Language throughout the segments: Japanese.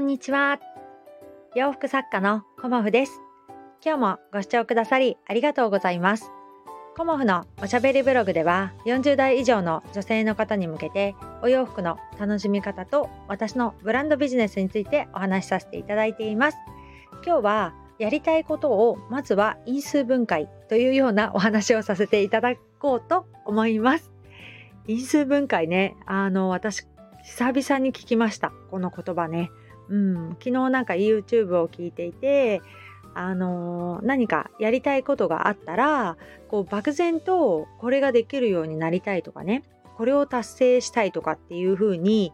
んにちは。洋服作家のコモフです。今日もご視聴くださりありがとうございます。コモフのおしゃべりブログでは40代以上の女性の方に向けてお洋服の楽しみ方と私のブランドビジネスについてお話しさせていただいています。今日はやりたいことをまずは因数分解というようなお話をさせていただこうと思います。因数分解ね、あの私久々に聞きました。この言葉ね。うん、昨日なんか YouTube を聞いていて、あのー何かやりたいことがあったら、こう漠然とこれができるようになりたいとかね、これを達成したいとかっていうふうに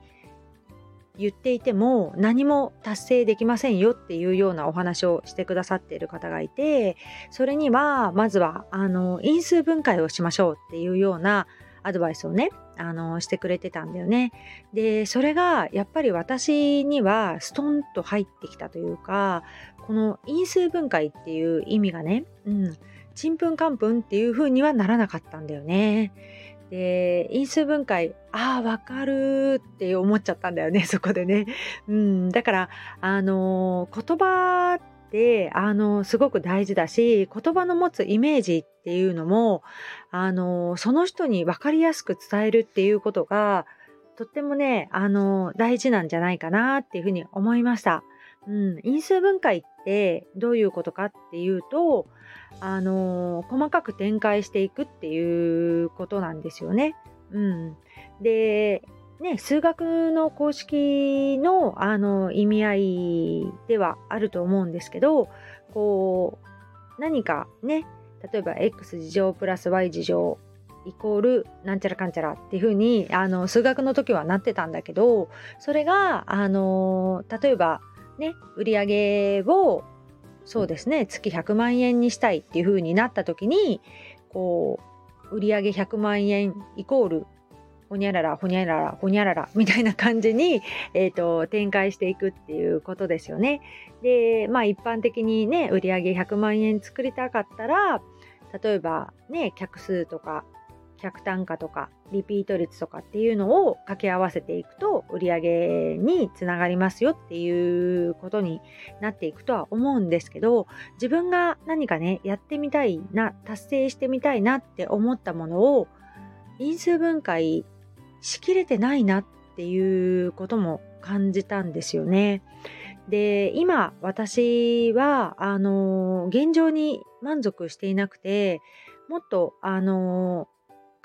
言っていても何も達成できませんよっていうようなお話をしてくださっている方がいて、それにはまずはあの因数分解をしましょうっていうようなアドバイスをね、あのしてくれてたんだよね。で、それがやっぱり私にはストンと入ってきたというか、この因数分解っていう意味がね、うん、ちんぷんかんぷんっていう風にはならなかったんだよね。で、因数分解、ああ、わかるって思っちゃったんだよね、そこでね。うん、だから、あの言葉って、あのすごく大事だし、言葉の持つイメージっていうのも、あのその人に分かりやすく伝えるっていうことが、とってもね、あの大事なんじゃないかなっていうふうに思いました。うん、因数分解ってどういうことかっていうと、あの細かく展開していくっていうことなんですよね。うん、で、ね、数学の公式のあの意味合いではあると思うんですけど、こう何かね、例えば x 事乗プラス y 事乗イコールなんちゃらかんちゃらっていう風にあの数学の時はなってたんだけどそれがあの例えばね売上をそうですね月100万円にしたいっていう風になった時にこう売上げ100万円イコールほにゃららほにゃららほにゃららみたいな感じに、えー、と展開していくっていうことですよね。でまあ一般的にね売り上げ100万円作りたかったら例えばね客数とか客単価とかリピート率とかっていうのを掛け合わせていくと売り上げにつながりますよっていうことになっていくとは思うんですけど自分が何かねやってみたいな達成してみたいなって思ったものを因数分解しきれてないなっていうことも感じたんですよね。で今私はあの現状に満足していなくてもっとあの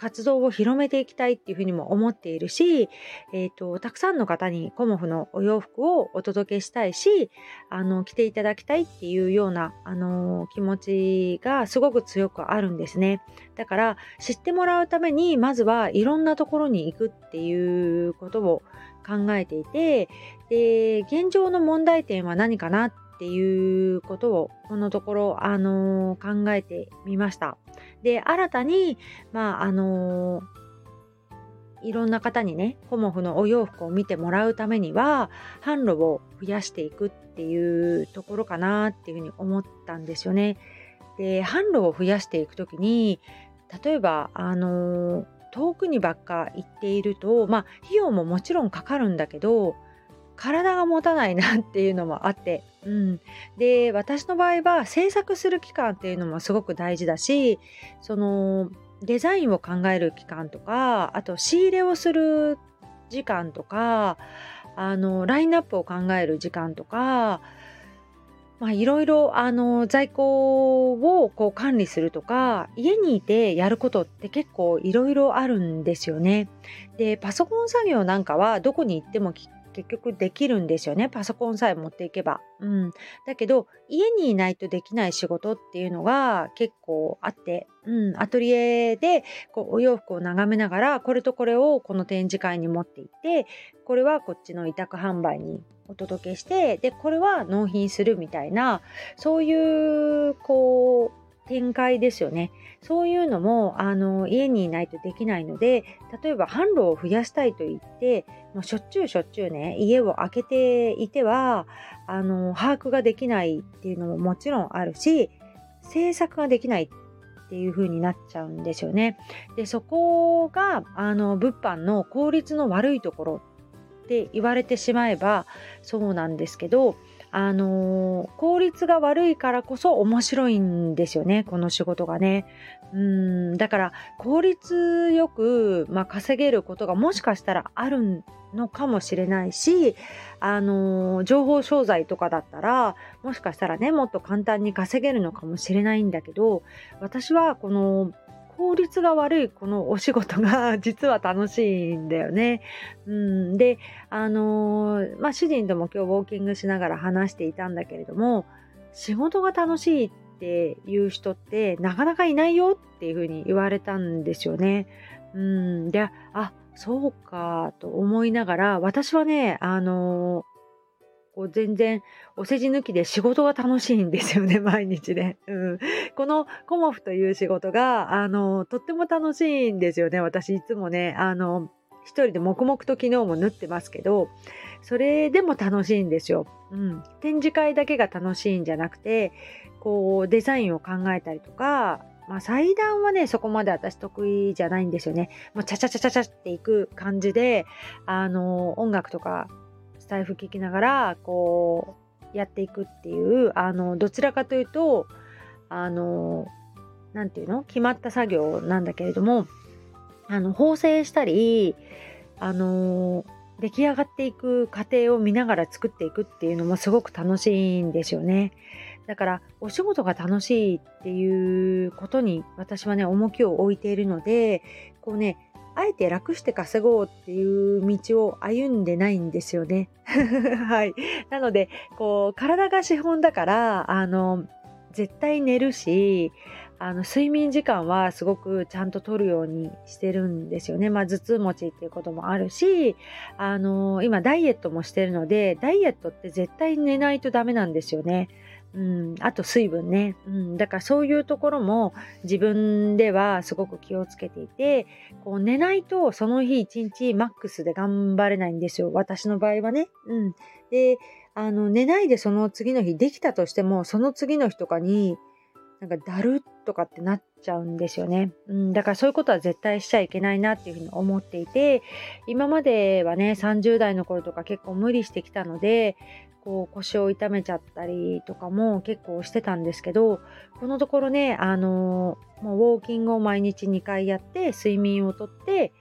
活動を広めていきたいっていうふうにも思っているし、えーと、たくさんの方にコモフのお洋服をお届けしたいしあの着ていただきたいっていうようなあの気持ちがすごく強くあるんですね。だから知ってもらうためにまずはいろんなところに行くっていうことを考えていてで現状の問題点は何かなっていうことをこのところ、あのー考えてみました。で新たに、まああのーいろんな方にねコモフのお洋服を見てもらうためには販路を増やしていくっていうところかなっていうふうに思ったんですよね。で販路を増やしていく時に例えばあのー遠くにばっか行っているとまあ費用ももちろんかかるんだけど体が持たないなっていうのもあって、うん、で私の場合は制作する期間っていうのもすごく大事だしそのデザインを考える期間とかあと仕入れをする時間とかあのラインナップを考える時間とかいろいろ在庫をこう管理するとか家にいてやることって結構いろいろあるんですよね。でパソコン作業なんかはどこに行ってもき結局できるんですよね。パソコンさえ持っていけば。うん、だけど家にいないとできない仕事っていうのが結構あって、うん、アトリエでこうお洋服を眺めながらこれとこれをこの展示会に持って行ってこれはこっちの委託販売にお届けしてでこれは納品するみたいなそういうこう展開ですよね。そういうのもあの家にいないとできないので例えば販路を増やしたいと言ってもうしょっちゅうしょっちゅうね家を空けていてはあの把握ができないっていうのももちろんあるし制作ができないっていう風になっちゃうんですよね。でそこがあの物販の効率の悪いところって言われてしまえばそうなんですけどあのー、効率が悪いからこそ面白いんですよねこの仕事がね。うんだから効率よく、まあ、稼げることがもしかしたらあるのかもしれないし、あのー、情報商材とかだったらもしかしたらねもっと簡単に稼げるのかもしれないんだけど私はこの効率が悪いこのお仕事が 実は楽しいんだよね。うん、で、あのー、まあ、主人とも今日ウォーキングしながら話していたんだけれども、仕事が楽しいっていう人ってなかなかいないよっていうふうに言われたんですよね。うん、で、あ、そうかと思いながら、私はね、あのこう全然お世辞抜きで仕事が楽しいんですよね、毎日ね。うん、このコモフという仕事が、あの、とっても楽しいんですよね。私いつもね、あの、一人で黙々と昨日も縫ってますけど、それでも楽しいんですよ。うん。展示会だけが楽しいんじゃなくて、こう、デザインを考えたりとか、まあ、祭壇はね、そこまで私得意じゃないんですよね。もう、チャチャチャチャチャっていく感じで、あの、音楽とかタイフ聞きながらこうやっていくっていうあのどちらかというとあの何て言うの？決まった作業なんだけれどもあの縫製したりあの出来上がっていく過程を見ながら作っていくっていうのもすごく楽しいんですよね。だからお仕事が楽しいっていうことに私はね重きを置いているのでこうねあえて楽して稼ごうっていう道を歩んでないんですよね。はい。なので、こう、体が資本だから、あの、絶対寝るし、あの、睡眠時間はすごくちゃんと取るようにしてるんですよね。まあ、頭痛持ちっていうこともあるし、あの、今ダイエットもしてるので、ダイエットって絶対寝ないとダメなんですよね。うん、あと水分ね、うん、だからそういうところも自分ではすごく気をつけていてこう寝ないとその日一日マックスで頑張れないんですよ。私の場合はね。うん、であの寝ないでその次の日できたとしてもその次の日とかになんかだるとかってなっちゃうんですよね、うん、だからそういうことは絶対しちゃいけないなっていうふうに思っていて今まではね30代の頃とか結構無理してきたのでこう腰を痛めちゃったりとかも結構してたんですけどこのところねあのもうウォーキングを毎日2回やって睡眠をとって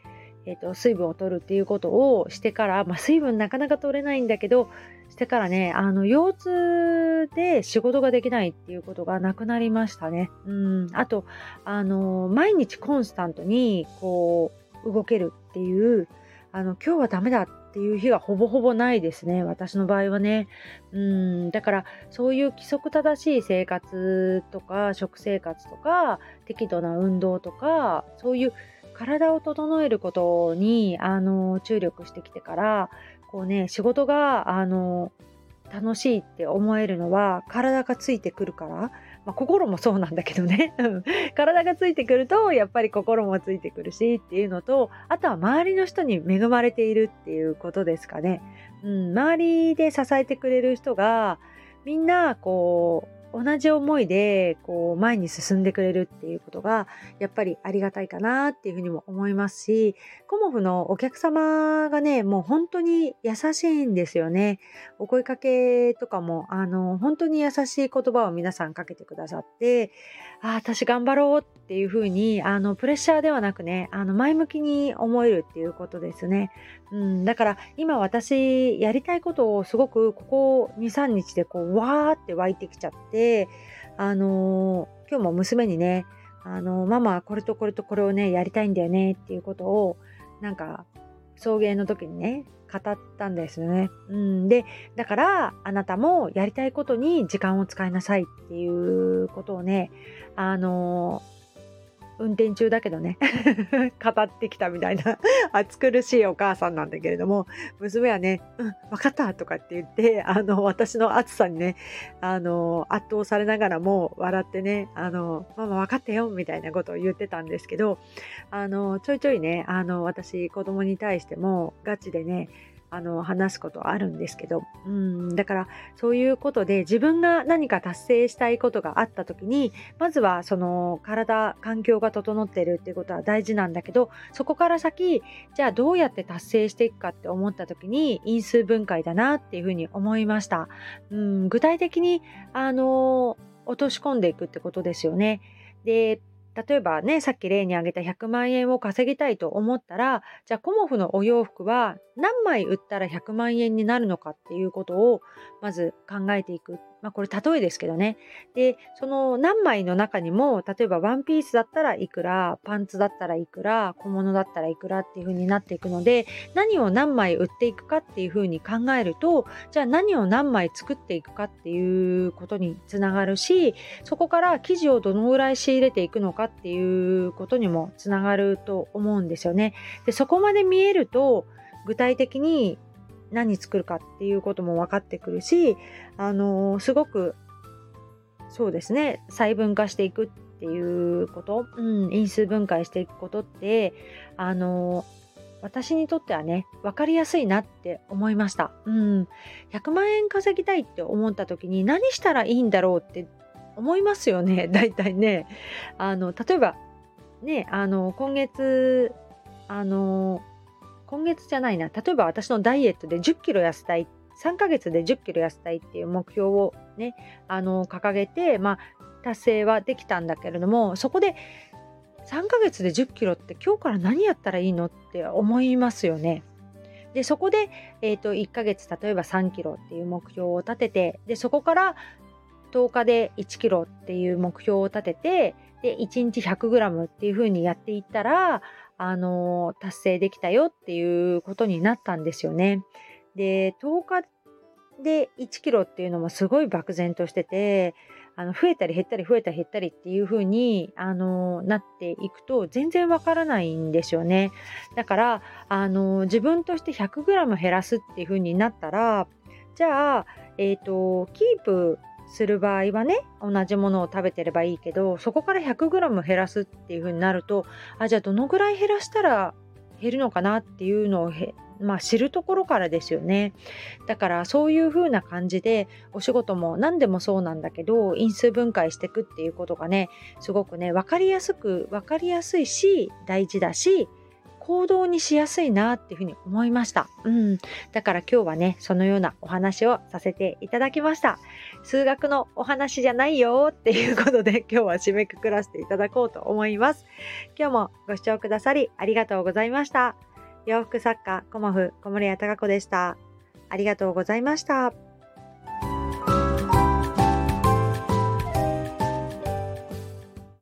えーと、水分を取るっていうことをしてから、まあ、水分なかなか取れないんだけどしてからねあの腰痛で仕事ができないっていうことがなくなりましたね。うんあとあの毎日コンスタントにこう動けるっていうあの今日はダメだってていう日がほぼほぼないですね私の場合はね。うんだからそういう規則正しい生活とか食生活とか適度な運動とかそういう体を整えることにあの注力してきてからこうね仕事があの楽しいって思えるのは体がついてくるからまあ、心もそうなんだけどね。体がついてくるとやっぱり心もついてくるしっていうのとあとは周りの人に恵まれているっていうことですかね。うん、周りで支えてくれる人がみんなこう同じ思いでこう前に進んでくれるっていうことがやっぱりありがたいかなっていうふうにも思いますしコモフのお客様がねもう本当に優しいんですよね。お声かけとかもあの本当に優しい言葉を皆さんかけてくださってああ私頑張ろうっていうふうにあのプレッシャーではなくねあの前向きに思えるっていうことですね、うん、だから今私やりたいことをすごくここ23日でこうわーって湧いてきちゃってであのー、今日も娘にねあのー、ママこれとこれとこれをねやりたいんだよねっていうことをなんか送迎の時にね語ったんですよね。うん、でだからあなたもやりたいことに時間を使いなさいっていうことをねあの運転中だけどね。語ってきたみたいな。暑苦しいお母さんなんだけれども娘はね「うん分かった」とかって言ってあの私の暑さにねあの圧倒されながらも笑ってね「あのママ分かったよ」みたいなことを言ってたんですけどあのちょいちょいねあの私子供に対してもガチでねあの話すことあるんですけどうんだからそういうことで自分が何か達成したいことがあった時にまずはその体環境が整ってるっていうことは大事なんだけどそこから先じゃあどうやって達成していくかって思った時に因数分解だなっていうふうに思いました。うん具体的にあの落とし込んでいくってことですよね。で例えばねさっき例に挙げた100万円を稼ぎたいと思ったらじゃあコモフのお洋服は何枚売ったら100万円になるのかっていうことをまず考えていくまあこれ例えですけどね。で、その何枚の中にも、例えばワンピースだったらいくら、パンツだったらいくら、小物だったらいくらっていう風になっていくので、何を何枚売っていくかっていう風に考えると、じゃあ何を何枚作っていくかっていうことにつながるし、そこから生地をどのぐらい仕入れていくのかっていうことにもつながると思うんですよね。で、そこまで見えると、具体的に何作るかっていうことも分かってくるし、あのー、すごくそうですね細分化していくっていうこと、うん、因数分解していくことってあのー私にとってはね、分かりやすいなって思いました。うん。100万円稼ぎたいって思った時に何したらいいんだろうって思いますよね、大体ね。あの、例えば、ね、あの、今月、あの、今月じゃないな例えば私のダイエットで1 0キロ痩せたい3ヶ月で1 0キロ痩せたいっていう目標をねあの掲げて、まあ、達成はできたんだけれどもそこで3ヶ月で1 0キロって今日から何やったらいいのって思いますよね。でそこで、えーと、1ヶ月例えば3キロっていう目標を立ててでそこから10日で1キロっていう目標を立ててで1日 100g っていう風にやっていったらあの達成できたよっていうことになったんですよね。で10日で1キロっていうのもすごい漠然としててあの増えたり減ったり増えたり減ったりっていう風にあになっていくと全然わからないんですよね。だからあの自分として 100g 減らすっていう風になったらじゃあ、えっ、ー、とキープする場合はね同じものを食べてればいいけどそこから 100g 減らすっていう風になるとあじゃあどのぐらい減らしたら減るのかなっていうのをまあ、知るところからですよね。だからそういう風な感じでお仕事も何でもそうなんだけど因数分解していくっていうことがねすごくね分かりやすく分かりやすいし大事だし行動にしやすいなっていうふうに思いました。うん。だから今日はね、そのようなお話をさせていただきました。数学のお話じゃないよっていうことで 今日は締めくくらせていただこうと思います。今日もご視聴くださりありがとうございました。洋服作家、コモフ、小森屋隆子でした。ありがとうございました。